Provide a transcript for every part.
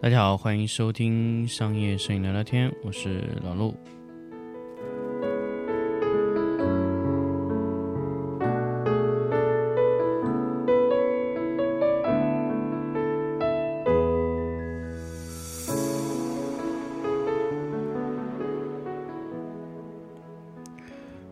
大家好，欢迎收听商业摄影聊聊天，我是老陆。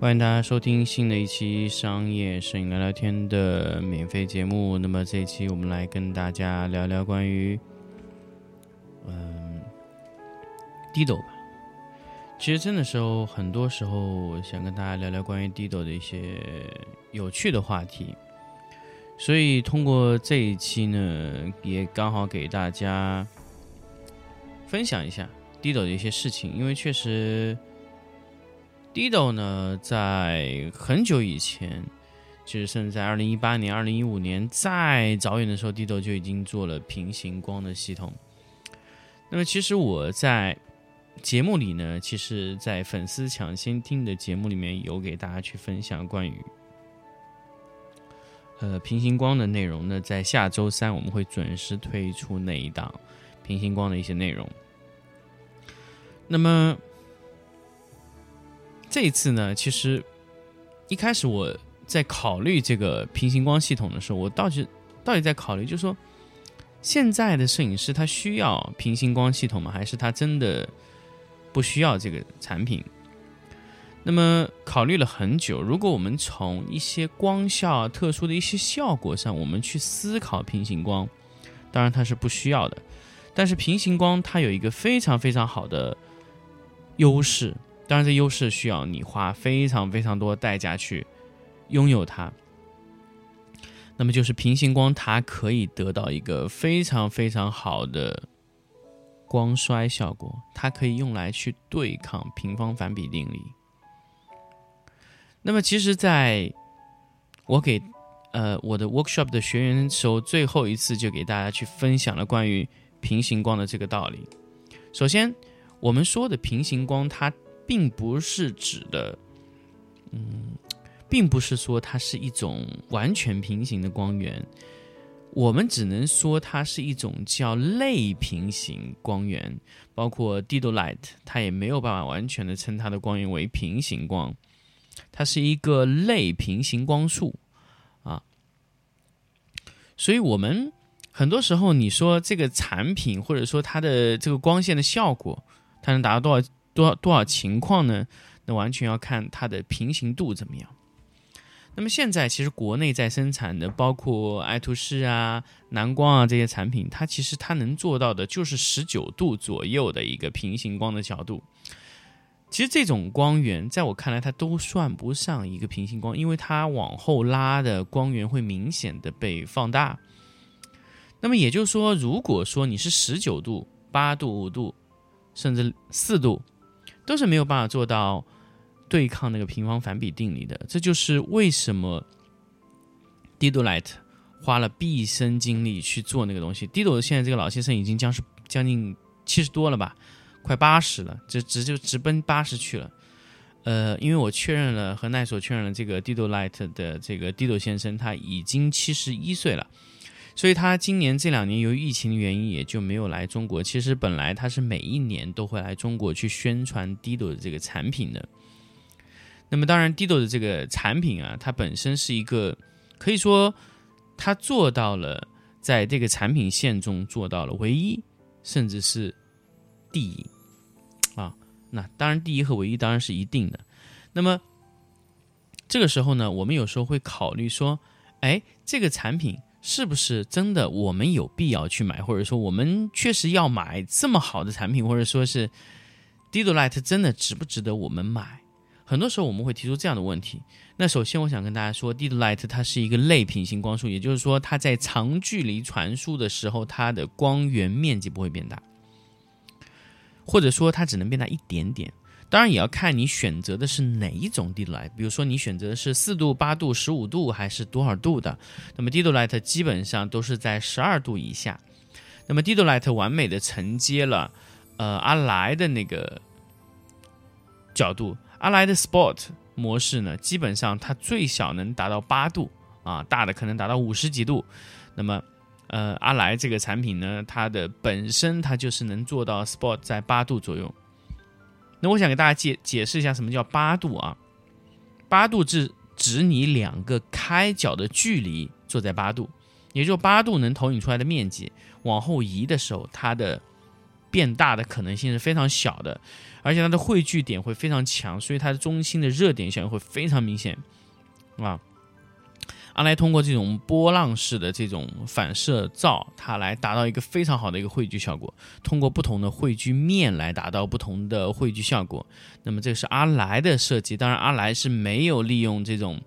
欢迎大家收听新的一期商业摄影聊聊天的免费节目。那么这一期我们来跟大家聊聊关于，低抖吧。其实真的时候，很多时候想跟大家聊聊关于低抖的一些有趣的话题。所以通过这一期呢，也刚好给大家分享一下低抖的一些事情，因为确实。Dido 呢，在很久以前，其实甚至在二零一八年、二零一五年再早远的时候，Dido 就已经做了平行光的系统。那么，其实我在节目里呢，其实，在粉丝抢先听的节目里面有给大家去分享关于呃平行光的内容。呢在下周三我们会准时推出那一档平行光的一些内容。那么。这一次呢，其实一开始我在考虑这个平行光系统的时候，我倒是到底在考虑，就是说现在的摄影师他需要平行光系统吗？还是他真的不需要这个产品？那么考虑了很久，如果我们从一些光效特殊的一些效果上，我们去思考平行光，当然它是不需要的。但是平行光它有一个非常非常好的优势。当然，这优势需要你花非常非常多代价去拥有它。那么，就是平行光，它可以得到一个非常非常好的光衰效果，它可以用来去对抗平方反比定理。那么，其实在我给呃我的 workshop 的学员时候，最后一次就给大家去分享了关于平行光的这个道理。首先，我们说的平行光，它并不是指的，嗯，并不是说它是一种完全平行的光源，我们只能说它是一种叫类平行光源。包括 Dido Light，它也没有办法完全的称它的光源为平行光，它是一个类平行光束啊。所以，我们很多时候你说这个产品或者说它的这个光线的效果，它能达到多少？多少多少情况呢？那完全要看它的平行度怎么样。那么现在其实国内在生产的，包括爱图仕啊、蓝光啊这些产品，它其实它能做到的就是十九度左右的一个平行光的角度。其实这种光源在我看来，它都算不上一个平行光，因为它往后拉的光源会明显的被放大。那么也就是说，如果说你是十九度、八度、五度，甚至四度。都是没有办法做到对抗那个平方反比定理的，这就是为什么 Dido Light 花了毕生精力去做那个东西。Dido 现在这个老先生已经将是将近七十多了吧，快八十了，这直就直奔八十去了。呃，因为我确认了和奈索确认了这个 Dido Light 的这个 Dido 先生他已经七十一岁了。所以他今年这两年由于疫情的原因，也就没有来中国。其实本来他是每一年都会来中国去宣传 Dido 的这个产品的。那么当然，Dido 的这个产品啊，它本身是一个可以说它做到了在这个产品线中做到了唯一，甚至是第一啊。那当然，第一和唯一当然是一定的。那么这个时候呢，我们有时候会考虑说，哎，这个产品。是不是真的？我们有必要去买，或者说我们确实要买这么好的产品，或者说是 Dido Light 真的值不值得我们买？很多时候我们会提出这样的问题。那首先我想跟大家说，Dido Light 它是一个类平行光束，也就是说它在长距离传输的时候，它的光源面积不会变大，或者说它只能变大一点点。当然也要看你选择的是哪一种 Dido Light，比如说你选择的是四度、八度、十五度还是多少度的，那么 Dido Light 基本上都是在十二度以下。那么 Dido Light 完美的承接了呃阿莱的那个角度，阿莱的 Sport 模式呢，基本上它最小能达到八度啊，大的可能达到五十几度。那么呃，阿莱这个产品呢，它的本身它就是能做到 Sport 在八度左右。那我想给大家解解释一下什么叫八度啊？八度是指你两个开角的距离坐在八度，也就八度能投影出来的面积往后移的时候，它的变大的可能性是非常小的，而且它的汇聚点会非常强，所以它的中心的热点效应会非常明显啊。阿莱通过这种波浪式的这种反射罩，它来达到一个非常好的一个汇聚效果。通过不同的汇聚面来达到不同的汇聚效果。那么这个是阿莱的设计，当然阿莱是没有利用这种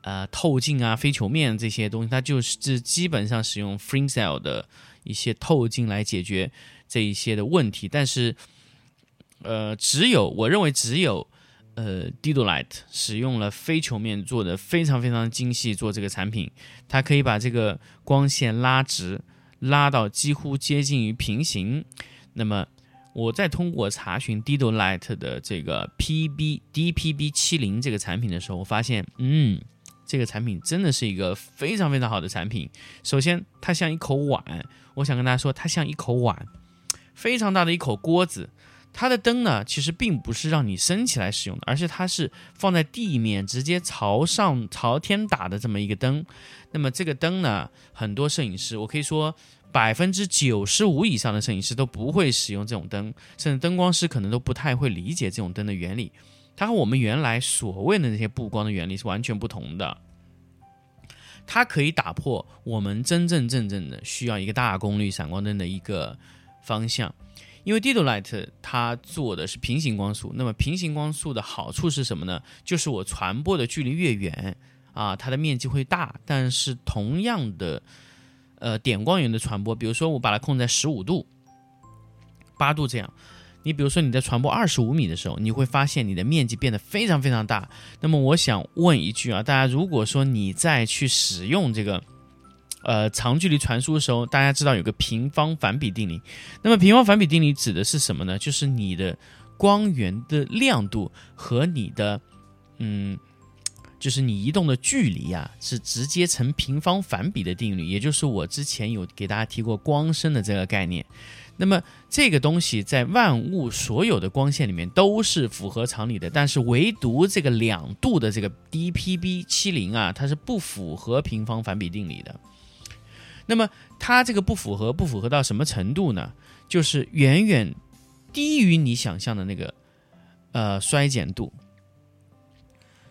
呃透镜啊、非球面这些东西，它就是基本上使用 free cell 的一些透镜来解决这一些的问题。但是呃，只有我认为只有。呃，Didolight 使用了非球面做的非常非常精细，做这个产品，它可以把这个光线拉直，拉到几乎接近于平行。那么，我在通过查询 Didolight 的这个 PB DPB 七零这个产品的时候，我发现，嗯，这个产品真的是一个非常非常好的产品。首先，它像一口碗，我想跟大家说，它像一口碗，非常大的一口锅子。它的灯呢，其实并不是让你升起来使用的，而是它是放在地面直接朝上朝天打的这么一个灯。那么这个灯呢，很多摄影师，我可以说百分之九十五以上的摄影师都不会使用这种灯，甚至灯光师可能都不太会理解这种灯的原理。它和我们原来所谓的那些布光的原理是完全不同的。它可以打破我们真真正正的需要一个大功率闪光灯的一个方向。因为 Didolight 它做的是平行光束，那么平行光束的好处是什么呢？就是我传播的距离越远啊，它的面积会大，但是同样的，呃，点光源的传播，比如说我把它控在十五度、八度这样，你比如说你在传播二十五米的时候，你会发现你的面积变得非常非常大。那么我想问一句啊，大家如果说你再去使用这个。呃，长距离传输的时候，大家知道有个平方反比定理。那么平方反比定理指的是什么呢？就是你的光源的亮度和你的，嗯，就是你移动的距离啊，是直接成平方反比的定律。也就是我之前有给大家提过光深的这个概念。那么这个东西在万物所有的光线里面都是符合常理的，但是唯独这个两度的这个 DPB 七零啊，它是不符合平方反比定理的。那么它这个不符合，不符合到什么程度呢？就是远远低于你想象的那个呃衰减度。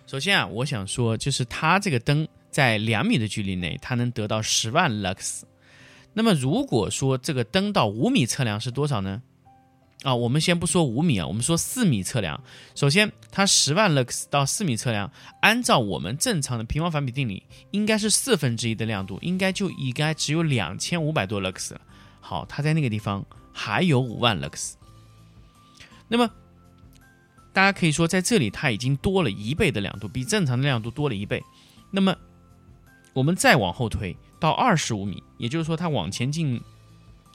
首先啊，我想说，就是它这个灯在两米的距离内，它能得到十万 lux。那么如果说这个灯到五米测量是多少呢？啊，我们先不说五米啊，我们说四米测量。首先，它十万 lux 到四米测量，按照我们正常的平方反比定理，应该是四分之一的亮度，应该就应该只有两千五百多 lux 了。好，它在那个地方还有五万 lux。那么，大家可以说在这里它已经多了一倍的亮度，比正常的亮度多了一倍。那么，我们再往后推到二十五米，也就是说它往前进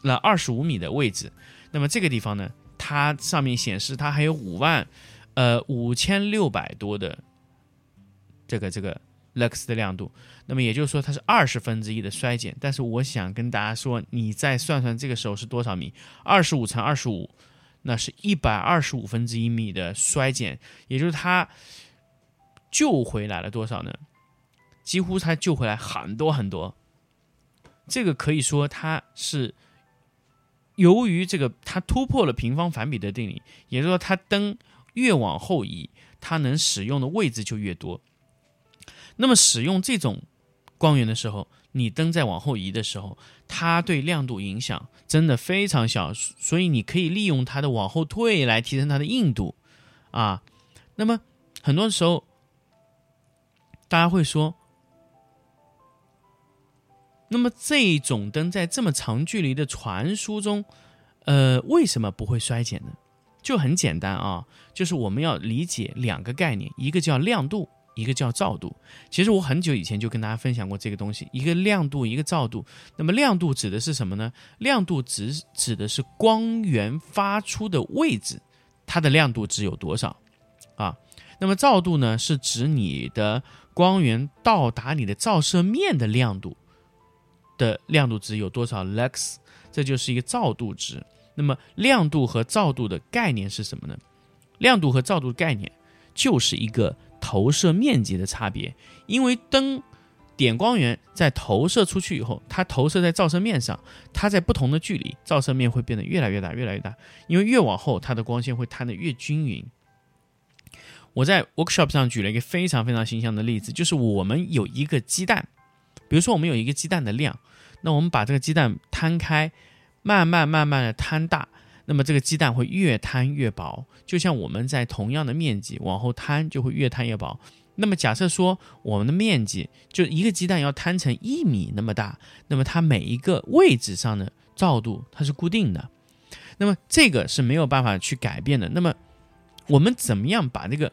了二十五米的位置。那么这个地方呢，它上面显示它还有五万，呃五千六百多的这个这个 lux 的亮度，那么也就是说它是二十分之一的衰减。但是我想跟大家说，你再算算这个时候是多少米？二十五乘二十五，那是一百二十五分之一米的衰减，也就是它救回来了多少呢？几乎它救回来很多很多。这个可以说它是。由于这个，它突破了平方反比的定理，也就是说，它灯越往后移，它能使用的位置就越多。那么，使用这种光源的时候，你灯在往后移的时候，它对亮度影响真的非常小，所以你可以利用它的往后退来提升它的硬度啊。那么，很多时候，大家会说。那么这种灯在这么长距离的传输中，呃，为什么不会衰减呢？就很简单啊，就是我们要理解两个概念，一个叫亮度，一个叫照度。其实我很久以前就跟大家分享过这个东西，一个亮度，一个照度。那么亮度指的是什么呢？亮度指指的是光源发出的位置，它的亮度值有多少啊？那么照度呢，是指你的光源到达你的照射面的亮度。的亮度值有多少 lux，这就是一个照度值。那么亮度和照度的概念是什么呢？亮度和照度的概念就是一个投射面积的差别。因为灯点光源在投射出去以后，它投射在照射面上，它在不同的距离，照射面会变得越来越大，越来越大。因为越往后，它的光线会摊得越均匀。我在 workshop 上举了一个非常非常形象的例子，就是我们有一个鸡蛋，比如说我们有一个鸡蛋的量，那我们把这个鸡蛋摊开。慢慢慢慢的摊大，那么这个鸡蛋会越摊越薄，就像我们在同样的面积往后摊，就会越摊越薄。那么假设说我们的面积就一个鸡蛋要摊成一米那么大，那么它每一个位置上的照度它是固定的，那么这个是没有办法去改变的。那么我们怎么样把这个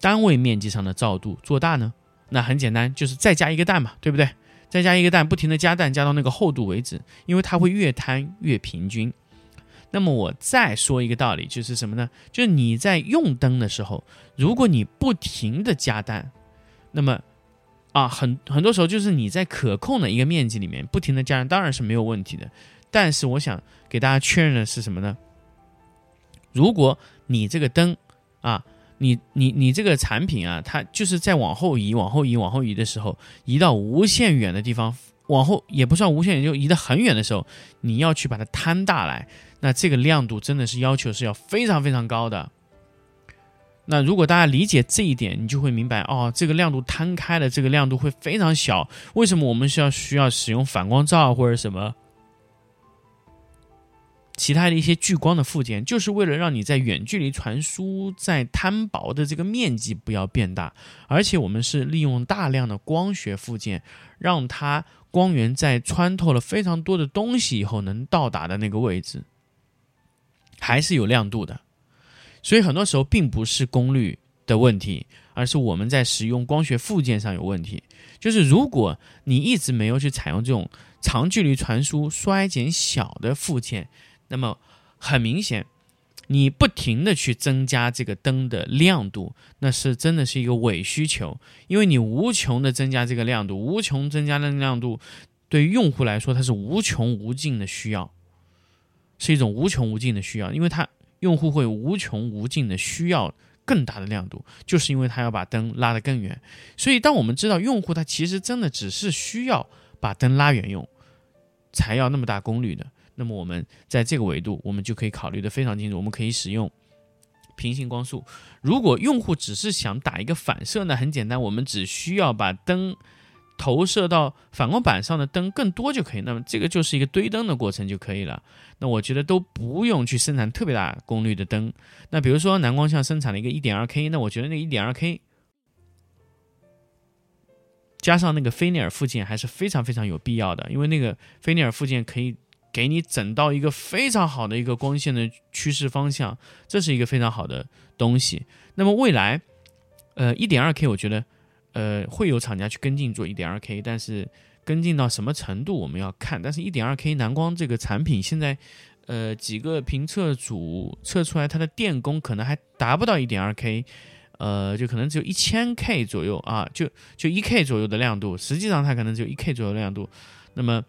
单位面积上的照度做大呢？那很简单，就是再加一个蛋嘛，对不对？再加一个蛋，不停的加蛋，加到那个厚度为止，因为它会越摊越平均。那么我再说一个道理，就是什么呢？就是你在用灯的时候，如果你不停的加蛋，那么啊，很很多时候就是你在可控的一个面积里面不停的加蛋，当然是没有问题的。但是我想给大家确认的是什么呢？如果你这个灯啊。你你你这个产品啊，它就是在往后移、往后移、往后移的时候，移到无限远的地方，往后也不算无限远，就移得很远的时候，你要去把它摊大来，那这个亮度真的是要求是要非常非常高的。那如果大家理解这一点，你就会明白哦，这个亮度摊开的这个亮度会非常小。为什么我们需要需要使用反光罩或者什么？其他的一些聚光的附件，就是为了让你在远距离传输，在摊薄的这个面积不要变大，而且我们是利用大量的光学附件，让它光源在穿透了非常多的东西以后，能到达的那个位置，还是有亮度的。所以很多时候并不是功率的问题，而是我们在使用光学附件上有问题。就是如果你一直没有去采用这种长距离传输衰减小的附件，那么很明显，你不停的去增加这个灯的亮度，那是真的是一个伪需求，因为你无穷的增加这个亮度，无穷增加的亮度，对于用户来说，它是无穷无尽的需要，是一种无穷无尽的需要，因为它用户会无穷无尽的需要更大的亮度，就是因为他要把灯拉得更远，所以当我们知道用户他其实真的只是需要把灯拉远用，才要那么大功率的。那么我们在这个维度，我们就可以考虑的非常清楚。我们可以使用平行光束。如果用户只是想打一个反射呢，很简单，我们只需要把灯投射到反光板上的灯更多就可以。那么这个就是一个堆灯的过程就可以了。那我觉得都不用去生产特别大功率的灯。那比如说南光像生产了一个一点二 K，那我觉得那一点二 K 加上那个菲涅尔附件还是非常非常有必要的，因为那个菲涅尔附件可以。给你整到一个非常好的一个光线的趋势方向，这是一个非常好的东西。那么未来，呃，一点二 K，我觉得，呃，会有厂家去跟进做一点二 K，但是跟进到什么程度我们要看。但是一点二 K 蓝光这个产品现在，呃，几个评测组测出来它的电功可能还达不到一点二 K，呃，就可能只有一千 K 左右啊，就就一 K 左右的亮度，实际上它可能只有一 K 左右的亮度。那么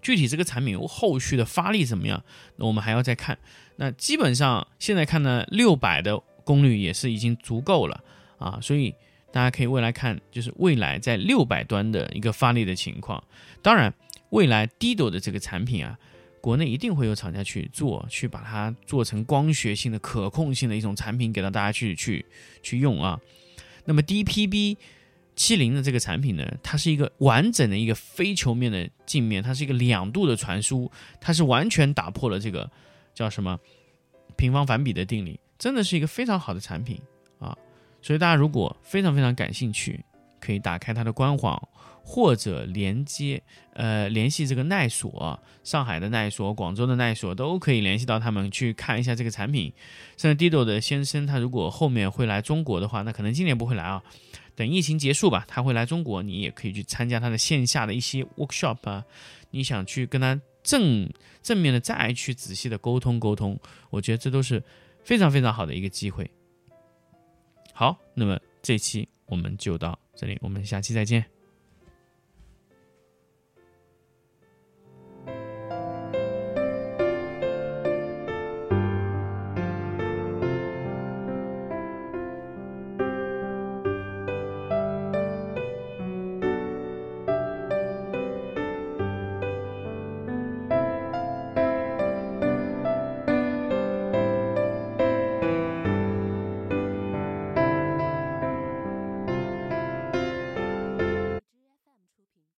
具体这个产品后续的发力怎么样？那我们还要再看。那基本上现在看呢，六百的功率也是已经足够了啊，所以大家可以未来看，就是未来在六百端的一个发力的情况。当然，未来 Dido 的这个产品啊，国内一定会有厂家去做，去把它做成光学性的、可控性的一种产品，给到大家去去去用啊。那么 DPB。七零的这个产品呢，它是一个完整的一个非球面的镜面，它是一个两度的传输，它是完全打破了这个叫什么平方反比的定理，真的是一个非常好的产品啊！所以大家如果非常非常感兴趣，可以打开它的官网或者连接呃联系这个耐索，上海的耐索、广州的耐索都可以联系到他们去看一下这个产品。甚至 Dido 的先生他如果后面会来中国的话，那可能今年不会来啊。等疫情结束吧，他会来中国，你也可以去参加他的线下的一些 workshop 啊。你想去跟他正正面的再去仔细的沟通沟通，我觉得这都是非常非常好的一个机会。好，那么这期我们就到这里，我们下期再见。